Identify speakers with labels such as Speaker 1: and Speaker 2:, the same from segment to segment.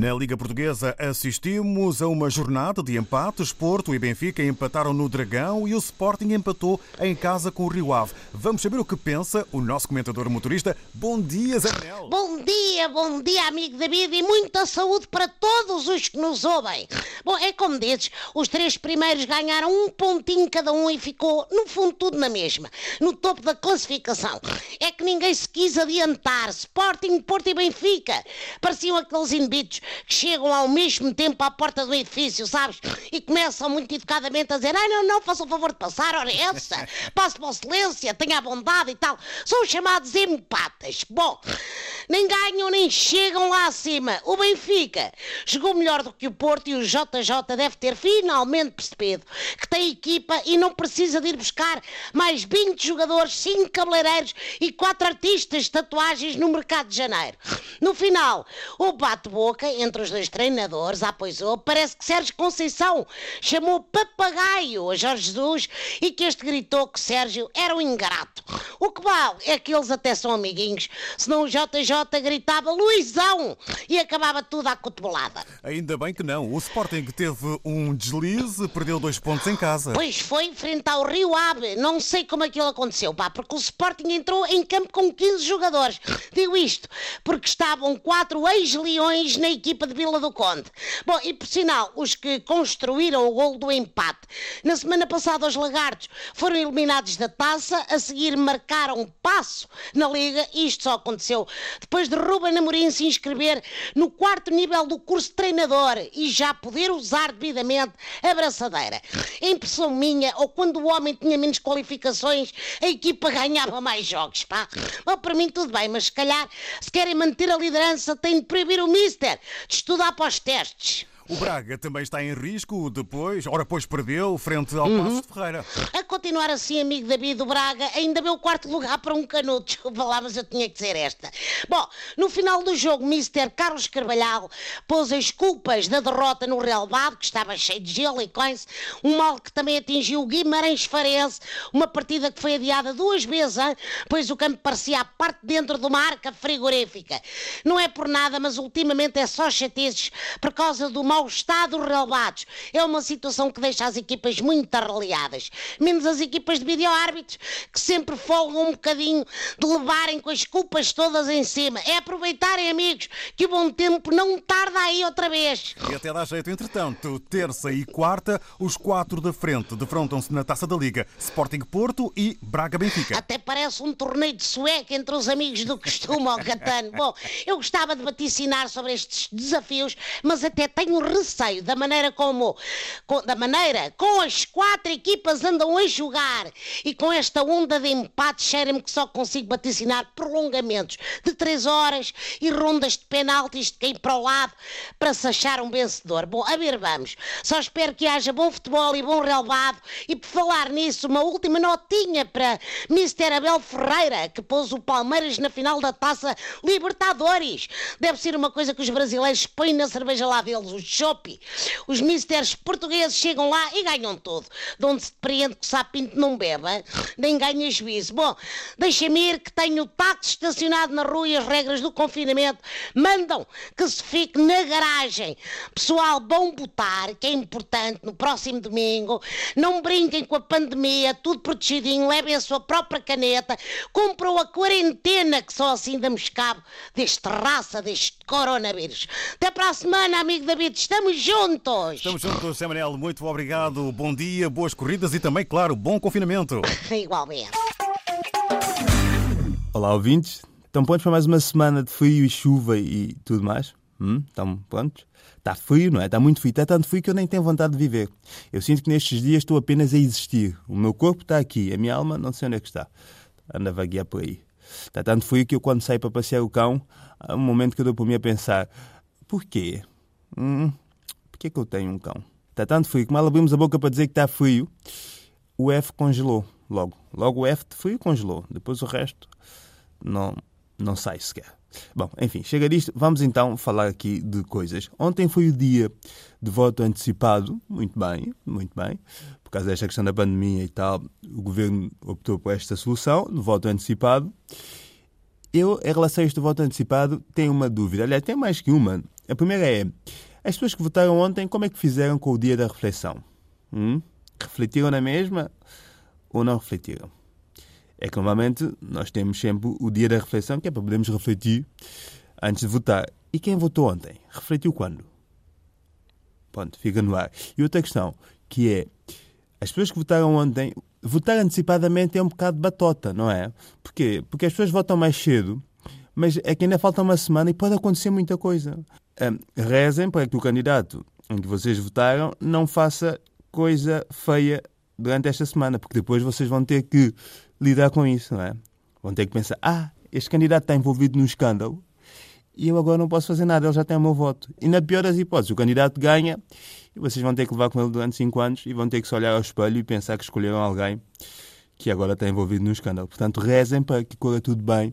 Speaker 1: Na Liga Portuguesa assistimos a uma jornada de empates. Porto e Benfica empataram no Dragão e o Sporting empatou em casa com o Rio Ave. Vamos saber o que pensa o nosso comentador motorista. Bom dia, Zé Manel.
Speaker 2: Bom dia, bom dia, amigo David, e muita saúde para todos os que nos ouvem. Bom, é como dizes, os três primeiros ganharam um pontinho cada um e ficou, no fundo, tudo na mesma, no topo da classificação. É que ninguém se quis adiantar. Sporting, Porto e Benfica pareciam aqueles inibitos que chegam ao mesmo tempo à porta do edifício, sabes? E começam muito educadamente a dizer: ai, não, não, faça o favor de passar, ora essa, passe para o silêncio, tenha a bondade e tal. São chamados empatas. Bom, nem ganham nem chegam lá acima. O Benfica jogou melhor do que o Porto e o JJ deve ter finalmente percebido que tem equipa e não precisa de ir buscar mais 20 jogadores, 5 cabeleireiros e 4 artistas de tatuagens no mercado de janeiro. No final, o bate-boca entre os dois treinadores, ah, pois oh, parece que Sérgio Conceição chamou papagaio a Jorge Jesus e que este gritou que Sérgio era um ingrato. O que vale é que eles até são amiguinhos, senão o JJ gritava Luizão e acabava tudo à cotovelada.
Speaker 1: Ainda bem que não. O Sporting teve um deslize, perdeu dois pontos em casa.
Speaker 2: Pois foi frente ao Rio Ave. Não sei como aquilo aconteceu, pá, porque o Sporting entrou em campo com 15 jogadores. Digo isto porque estavam quatro ex-leões na equipa de Vila do Conde. Bom, e por sinal, os que construíram o gol do empate. Na semana passada, os Lagartos foram eliminados da taça, a seguir marcaram passo na Liga, e isto só aconteceu depois de Ruben Amorim se inscrever no quarto nível do curso treinador e já poder usar devidamente a braçadeira. Impressão minha, ou quando o homem tinha menos qualificações, a equipa ganhava mais jogos, pá. Bom, para mim tudo bem, mas se calhar, se querem manter a liderança, têm de proibir o Mister de estudar para os testes.
Speaker 1: O Braga também está em risco depois, ora pois perdeu frente ao uhum. Passo de Ferreira.
Speaker 2: A continuar assim, amigo David do Braga, ainda deu quarto lugar para um canuto. Desculpa lá, mas eu tinha que dizer esta. Bom, no final do jogo, Mr. Carlos Carvalhal pôs as culpas da derrota no relevado, que estava cheio de gelo e coisa, um mal que também atingiu o Guimarães Farense, uma partida que foi adiada duas vezes, hein? pois o campo parecia a parte dentro de uma arca frigorífica. Não é por nada, mas ultimamente é só chatezes por causa do mau estado relevados. É uma situação que deixa as equipas muito arreliadas. Menos as equipas de vídeo-árbitros, que sempre folgam um bocadinho de levarem com as culpas todas em cima. É aproveitarem, amigos, que o bom tempo não tarda aí outra vez.
Speaker 1: E até dá jeito, entretanto, terça e quarta, os quatro da frente defrontam-se na Taça da Liga. Sporting Porto e Braga Benfica.
Speaker 2: Até parece um torneio de sueca entre os amigos do costume, ao Catano. Bom, eu gostava de vaticinar sobre estes desafios, mas até tenho receio da maneira como, com, da maneira com as quatro equipas andam a jogar e com esta onda de empate, cheira-me que só consigo vaticinar prolongamentos de três horas e rondas de penaltis de cair para o lado para se achar um vencedor. Bom, a ver, vamos. Só espero que haja bom futebol e bom relevado e por falar nisso, uma última notinha para Mr. Abel Ferreira, que pôs o Palmeiras na final da Taça Libertadores. Deve ser uma coisa que os brasileiros põem na cerveja lá deles, os chope. Os mistérios portugueses chegam lá e ganham tudo. De onde se depreende que o sapinto não bebe, nem ganha juízo. Bom, deixem-me ir que tenho o táxi estacionado na rua e as regras do confinamento mandam que se fique na garagem. Pessoal, bom botar, que é importante, no próximo domingo. Não brinquem com a pandemia, tudo protegidinho, levem a sua própria caneta, comprou a quarentena, que só assim damos cabo deste raça, deste coronavírus. Até para a semana, amigo David. Estamos juntos!
Speaker 1: Estamos juntos, Zé Manel. Muito obrigado. Bom dia, boas corridas e também, claro, bom confinamento.
Speaker 2: Igualmente.
Speaker 3: Olá, ouvintes. Estão prontos para mais uma semana de frio e chuva e tudo mais? Hum? Estão prontos? Está frio, não é? Está muito frio. Está tanto frio que eu nem tenho vontade de viver. Eu sinto que nestes dias estou apenas a existir. O meu corpo está aqui, a minha alma não sei onde é que está. Anda a vaguear por aí. Está tanto frio que eu, quando saio para passear o cão, há um momento que eu dou por mim a pensar: porquê? Hum, por que é que eu tenho um cão? Está tanto frio que mal abrimos a boca para dizer que está frio, o F congelou logo. Logo o F de frio congelou. Depois o resto não, não sai sequer. Bom, enfim, chega disto. Vamos então falar aqui de coisas. Ontem foi o dia de voto antecipado. Muito bem, muito bem. Por causa desta questão da pandemia e tal, o governo optou por esta solução, de voto antecipado. Eu, em relação a este voto antecipado, tenho uma dúvida. Aliás, tem mais que uma. A primeira é: as pessoas que votaram ontem, como é que fizeram com o dia da reflexão? Hum? Refletiram na mesma ou não refletiram? É que normalmente nós temos sempre o dia da reflexão, que é para podermos refletir antes de votar. E quem votou ontem? Refletiu quando? Pronto, fica no ar. E outra questão, que é, as pessoas que votaram ontem, votar antecipadamente é um bocado batota, não é? Porquê? Porque as pessoas votam mais cedo, mas é que ainda falta uma semana e pode acontecer muita coisa. Um, rezem para que o candidato em que vocês votaram não faça coisa feia durante esta semana, porque depois vocês vão ter que lidar com isso, não é? Vão ter que pensar, ah, este candidato está envolvido num escândalo, e eu agora não posso fazer nada, ele já tem o meu voto. E na pior das hipóteses, o candidato ganha e vocês vão ter que levar com ele durante 5 anos e vão ter que se olhar ao espelho e pensar que escolheram alguém que agora está envolvido no escândalo. Portanto, rezem para que corra tudo bem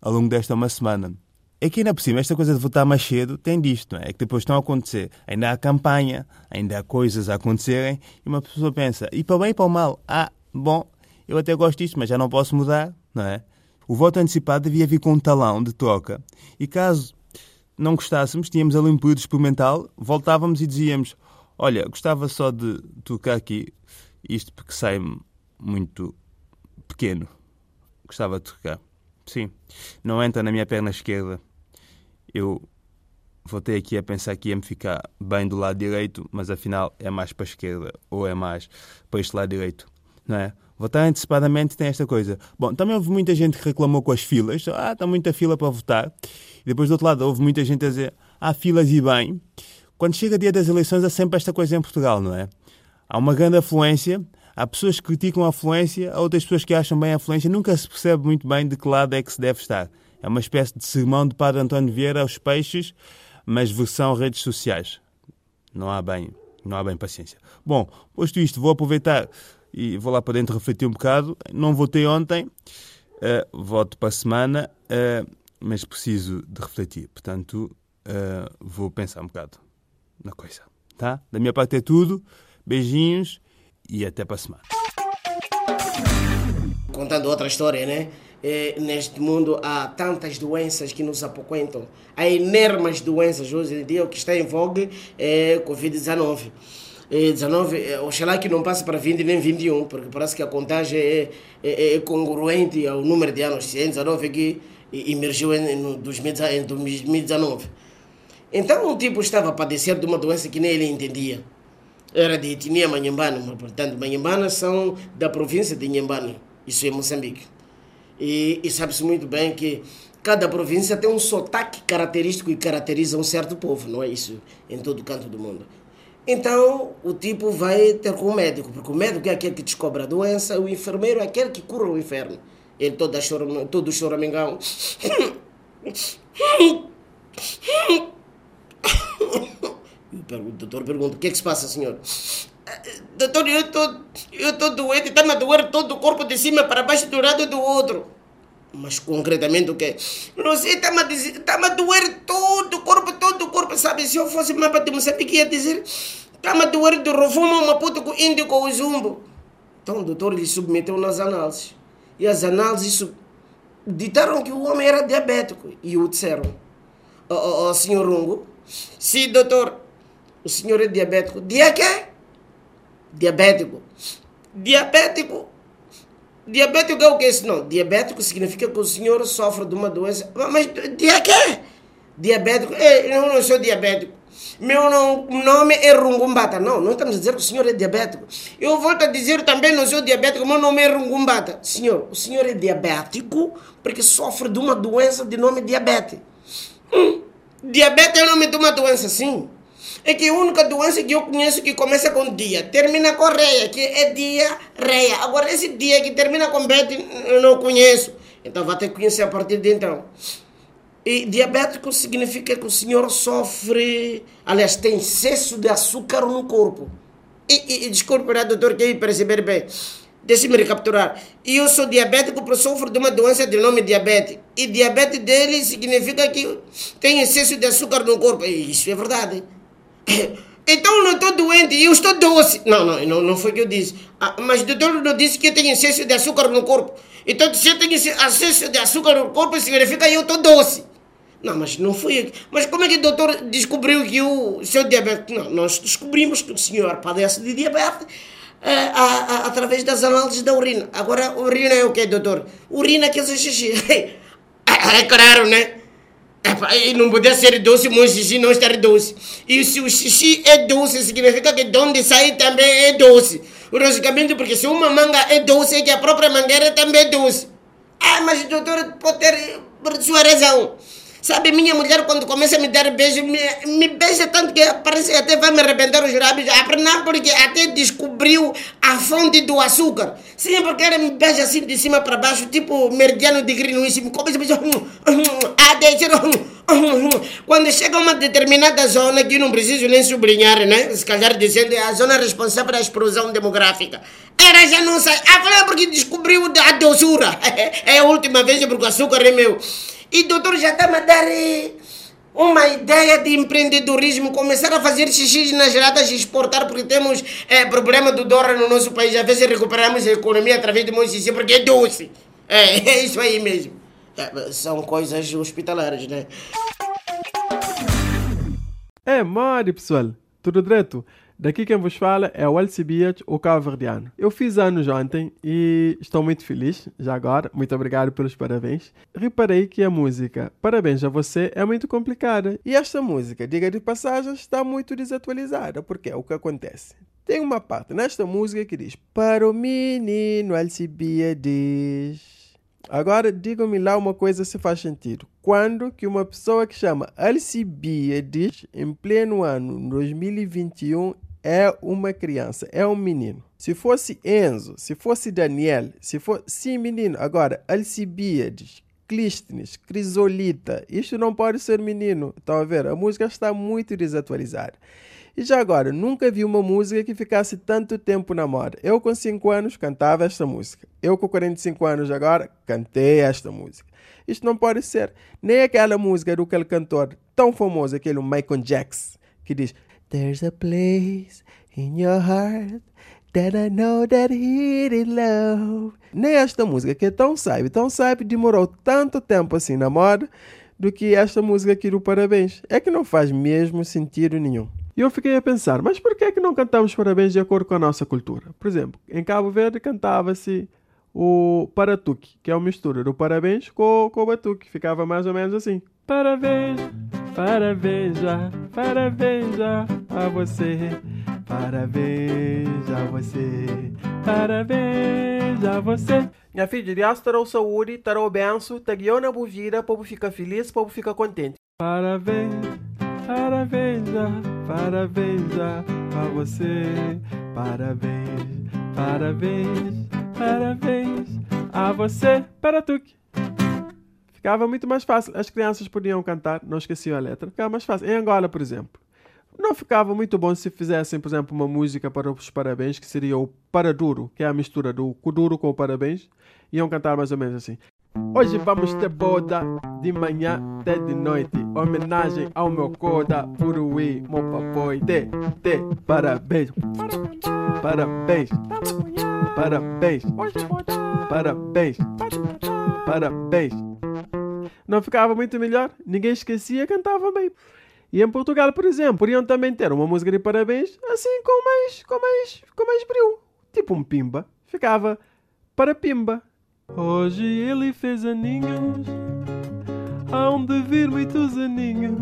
Speaker 3: ao longo desta uma semana. É que ainda por cima, esta coisa de votar mais cedo tem disto, é? É que depois estão a acontecer, ainda há campanha, ainda há coisas a acontecerem e uma pessoa pensa, e para bem e para o mal, ah, bom, eu até gosto disto, mas já não posso mudar, não é? O voto antecipado devia vir com um talão de troca e caso não gostássemos, tínhamos ali um período experimental, voltávamos e dizíamos: Olha, gostava só de tocar aqui isto porque sai muito pequeno. Gostava de tocar. Sim, não entra na minha perna esquerda. Eu voltei aqui a pensar que ia-me ficar bem do lado direito, mas afinal é mais para a esquerda ou é mais para este lado direito, não é? Votar antecipadamente tem esta coisa. Bom, também houve muita gente que reclamou com as filas. Ah, está muita fila para votar. E depois, do outro lado, houve muita gente a dizer há filas e bem. Quando chega o dia das eleições, há sempre esta coisa em Portugal, não é? Há uma grande afluência. Há pessoas que criticam a afluência, há outras pessoas que acham bem a afluência. Nunca se percebe muito bem de que lado é que se deve estar. É uma espécie de sermão de Padre António Vieira aos peixes, mas versão redes sociais. Não há bem, não há bem paciência. Bom, posto isto, vou aproveitar e vou lá para dentro refletir um bocado. Não votei ontem, uh, voto para a semana, uh, mas preciso de refletir. Portanto, uh, vou pensar um bocado na coisa. Tá? Da minha parte é tudo. Beijinhos e até para a semana.
Speaker 4: Contando outra história, né? É, neste mundo há tantas doenças que nos apoquentam. Há enormes doenças hoje em dia. O que está em vogue é Covid-19. 19, eh, oxalá que não passe para 20 nem 21, porque parece que a contagem é, é, é congruente ao número de anos. Se é 19 que emergiu em, em 2019. Então o tipo estava a padecer de uma doença que nem ele entendia. Era de etnia manhambana, portanto, manhambanas são da província de Inhambane, isso é Moçambique. E, e sabe-se muito bem que cada província tem um sotaque característico e caracteriza um certo povo, não é isso? Em todo canto do mundo. Então, o tipo vai ter com o médico, porque o médico é aquele que descobre a doença, o enfermeiro é aquele que cura o inferno. Ele todo, choro, todo choramingão. o doutor pergunta, o que é que se passa, senhor? Doutor, eu estou tô doente, está-me a doer todo o corpo de cima para baixo do lado do outro. Mas concretamente o quê? Sei, está-me a, tá a doer todo o corpo, todo o corpo, sabe? Se eu fosse mapa de Moçambique, ia dizer: está-me a doer do puta com índio com o zumbo. Então o doutor lhe submeteu nas análises. E as análises ditaram que o homem era diabético. E o disseram: Ó, oh, oh, senhor Rungo, sim, doutor, o senhor é diabético. Dia quê? Diabético. Diabético. Diabético é o que é isso? Não, diabético significa que o senhor sofre de uma doença. Mas dia quê? Diabético? Eu não sou diabético. Meu nome é Rungumbata. Não, não estamos a dizer que o senhor é diabético. Eu volto a dizer também não sou diabético, meu nome é Rungumbata. Senhor, o senhor é diabético porque sofre de uma doença de nome diabetes. Hum, diabetes é o nome de uma doença, sim. É que a única doença que eu conheço que começa com dia, termina com reia, que é diarreia. Agora, esse dia que termina com bete, eu não conheço. Então, vai ter que conhecer a partir de então. E diabético significa que o senhor sofre, aliás, tem excesso de açúcar no corpo. E, e, e desculpe, né, doutor, que perceber bem. Deixe-me recapturar. Eu sou diabético porque sofro de uma doença de nome diabetes. E diabetes dele significa que tem excesso de açúcar no corpo. E isso é verdade. Então não estou doente, eu estou doce. Não, não, não, não foi o que eu disse. Ah, mas o doutor não disse que eu tenho excesso de açúcar no corpo. Então se eu tenho excesso de açúcar no corpo, significa que eu estou doce. Não, mas não foi. Mas como é que o doutor descobriu que o seu diabetes. Não, nós descobrimos que o senhor padece de diabetes a, a, a, através das análises da urina. Agora, urina é o quê, doutor? Urina que é xixi. É claro, né? E não podia ser doce, mas o xixi não estar doce. E se o xixi é doce, significa que de onde sai também é doce. Logicamente, porque se uma manga é doce, é que a própria mangueira também é doce. Ah, mas doutor pode ter sua razão. Sabe, minha mulher, quando começa a me dar beijo, me, me beija tanto que parece que até vai me arrebentar os lábios. Não, porque até descobriu a fonte do açúcar. Sim, porque ela me beija assim de cima para baixo, tipo meridiano de. Me começa a beijar. Ah, deixa. Quando chega a uma determinada zona, que não preciso nem sublinhar, né? Se calhar dizendo é a zona responsável pela explosão demográfica. Ela já não sai. Agora é porque descobriu a doçura. É a última vez porque o açúcar é meu. E doutor já está-me a dar uma ideia de empreendedorismo, começar a fazer xixi nas latas e exportar, porque temos é, problema do dólar no nosso país. Às vezes recuperamos a economia através do meu xixi, porque é doce. É, é isso aí mesmo. É, são coisas hospitalares, né?
Speaker 5: É, mari, pessoal. Tudo direito? Daqui quem vos fala é o Alcibias, o cabo-verdiano. Eu fiz anos ontem e estou muito feliz, já agora. Muito obrigado pelos parabéns. Reparei que a música Parabéns a Você é muito complicada. E esta música, diga de passagem, está muito desatualizada. Porque é o que acontece. Tem uma parte nesta música que diz Para o menino Alcibiades. Agora digam-me lá uma coisa se faz sentido. Quando que uma pessoa que chama Alcibiades, em pleno ano 2021, é uma criança, é um menino. Se fosse Enzo, se fosse Daniel, se fosse. Sim, menino. Agora, Alcibiades, Clístenes, Crisolita, isto não pode ser menino. Estão a ver? A música está muito desatualizada. E já agora, nunca vi uma música que ficasse tanto tempo na moda. Eu com 5 anos cantava esta música. Eu com 45 anos agora cantei esta música. Isto não pode ser. Nem aquela música do aquele cantor tão famoso, aquele Michael Jackson, que diz There's a place in your heart that I know that he love. Nem esta música, que é tão sabe, tão sabe, demorou tanto tempo assim na moda, do que esta música aqui do Parabéns. É que não faz mesmo sentido nenhum. E eu fiquei a pensar, mas por que é que não cantamos parabéns de acordo com a nossa cultura? Por exemplo, em Cabo Verde cantava-se o paratuque, que é uma mistura do parabéns com, com o batuque. Ficava mais ou menos assim. Parabéns, parabéns, parabéns a você. Parabéns a você, parabéns a você. Minha filha, Deus terá saúde, terá benção, te guiou na boa vida, povo fica feliz, povo fica contente. Parabéns, parabéns, parabéns a você. Parabéns, parabéns, parabéns a você. Para tuque. Ficava muito mais fácil. As crianças podiam cantar, não esqueciam a letra. Ficava mais fácil. Em Angola, por exemplo. Não ficava muito bom se fizessem, por exemplo, uma música para os parabéns, que seria o Paraduro, que é a mistura do Kuduro com o parabéns. Iam cantar mais ou menos assim. Hoje vamos ter boda de manhã até de noite. Homenagem ao meu coda, Uruí, meu papai. Te, te, parabéns. Parabéns. Parabéns. Parabéns. Parabéns. Não ficava muito melhor? Ninguém esquecia, cantava bem. E em Portugal, por exemplo, podiam também ter uma música de parabéns assim com mais, com mais, com mais brilho. Tipo um pimba. Ficava para pimba. Hoje ele fez aninhos, hão de vir muitos aninhos.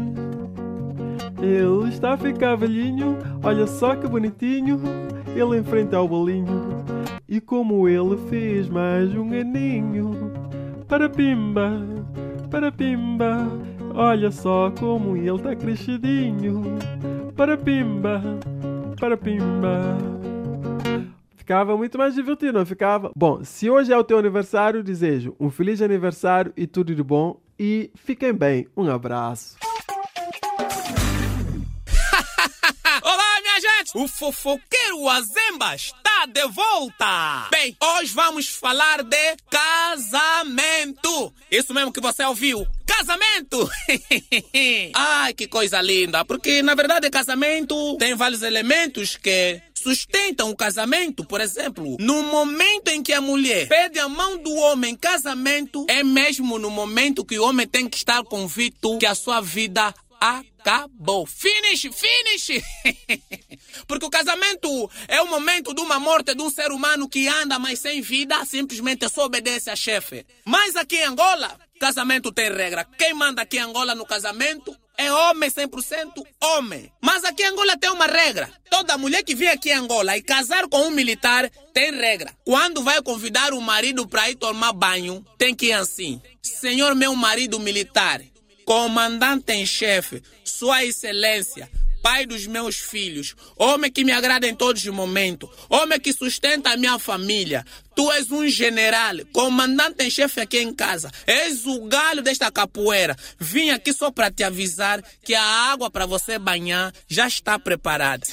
Speaker 5: Ele está a ficar velhinho, olha só que bonitinho. Ele enfrenta o bolinho, e como ele fez mais um aninho. Para pimba, para pimba, olha só como ele está crescidinho. Para pimba, para pimba. Ficava muito mais divertido, não ficava? Bom, se hoje é o teu aniversário, desejo um feliz aniversário e tudo de bom. E fiquem bem. Um abraço.
Speaker 6: Olá, minha gente! O fofoqueiro Azemba está de volta! Bem, hoje vamos falar de casamento! Isso mesmo que você ouviu! Casamento! Ai, que coisa linda! Porque, na verdade, casamento tem vários elementos que sustentam o casamento, por exemplo, no momento em que a mulher pede a mão do homem em casamento, é mesmo no momento que o homem tem que estar convicto que a sua vida acabou. Finish, finish! Porque o casamento é o momento de uma morte de um ser humano que anda, mas sem vida, simplesmente só obedece a chefe. Mas aqui em Angola, casamento tem regra. Quem manda aqui em Angola no casamento é homem 100% homem. Mas aqui em Angola tem uma regra. Toda mulher que vem aqui em Angola e casar com um militar tem regra. Quando vai convidar o marido para ir tomar banho, tem que ir assim. Senhor meu marido militar, comandante em chefe, Sua Excelência, pai dos meus filhos, homem que me agrada em todos os momentos, homem que sustenta a minha família. Tu és um general, comandante em chefe aqui em casa. És o galho desta capoeira. Vim aqui só para te avisar que a água para você banhar já está preparada.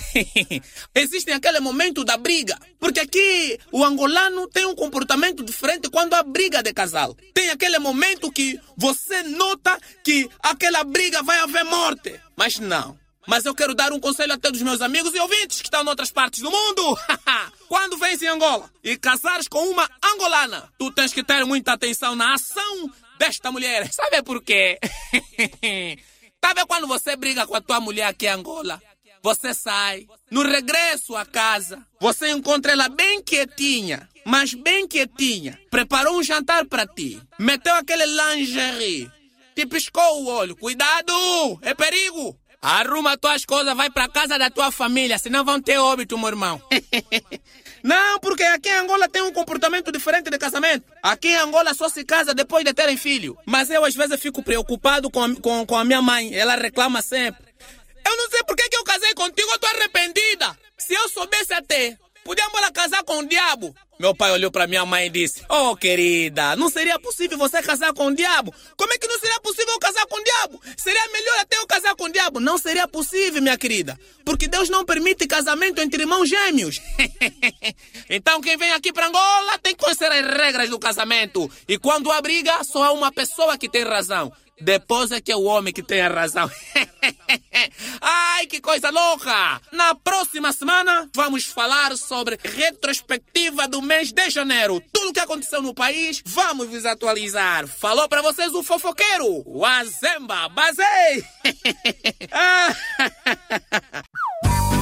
Speaker 6: Existe aquele momento da briga, porque aqui o angolano tem um comportamento diferente quando há briga de casal. Tem aquele momento que você nota que aquela briga vai haver morte, mas não. Mas eu quero dar um conselho a todos os meus amigos e ouvintes que estão noutras partes do mundo. Quando vens em Angola e casares com uma angolana, tu tens que ter muita atenção na ação desta mulher. Sabe por quê? Sabe quando você briga com a tua mulher aqui em Angola? Você sai, no regresso à casa, você encontra ela bem quietinha, mas bem quietinha. Preparou um jantar para ti, meteu aquele lingerie, te piscou o olho. Cuidado, é perigo. Arruma tuas coisas, vai para casa da tua família, senão vão ter óbito, meu irmão. Não, porque aqui em Angola tem um comportamento diferente de casamento. Aqui em Angola só se casa depois de terem filho. Mas eu às vezes fico preocupado com a, com, com a minha mãe. Ela reclama sempre. Eu não sei por que eu casei contigo, eu tô arrependida. Se eu soubesse até, podíamos lá casar com o diabo. Meu pai olhou para minha mãe e disse: Oh, querida, não seria possível você casar com o diabo? Como é que não seria possível eu casar com o diabo? Seria melhor até eu casar com o diabo? Não seria possível, minha querida. Porque Deus não permite casamento entre irmãos gêmeos. então, quem vem aqui para Angola tem que conhecer as regras do casamento. E quando há briga, só há uma pessoa que tem razão. Depois é que é o homem que tem a razão. Ai, que coisa louca! Na próxima semana vamos falar sobre retrospectiva do mês de janeiro. Tudo o que aconteceu no país, vamos vos atualizar. Falou para vocês o fofoqueiro, o Azemba Bazei. ah,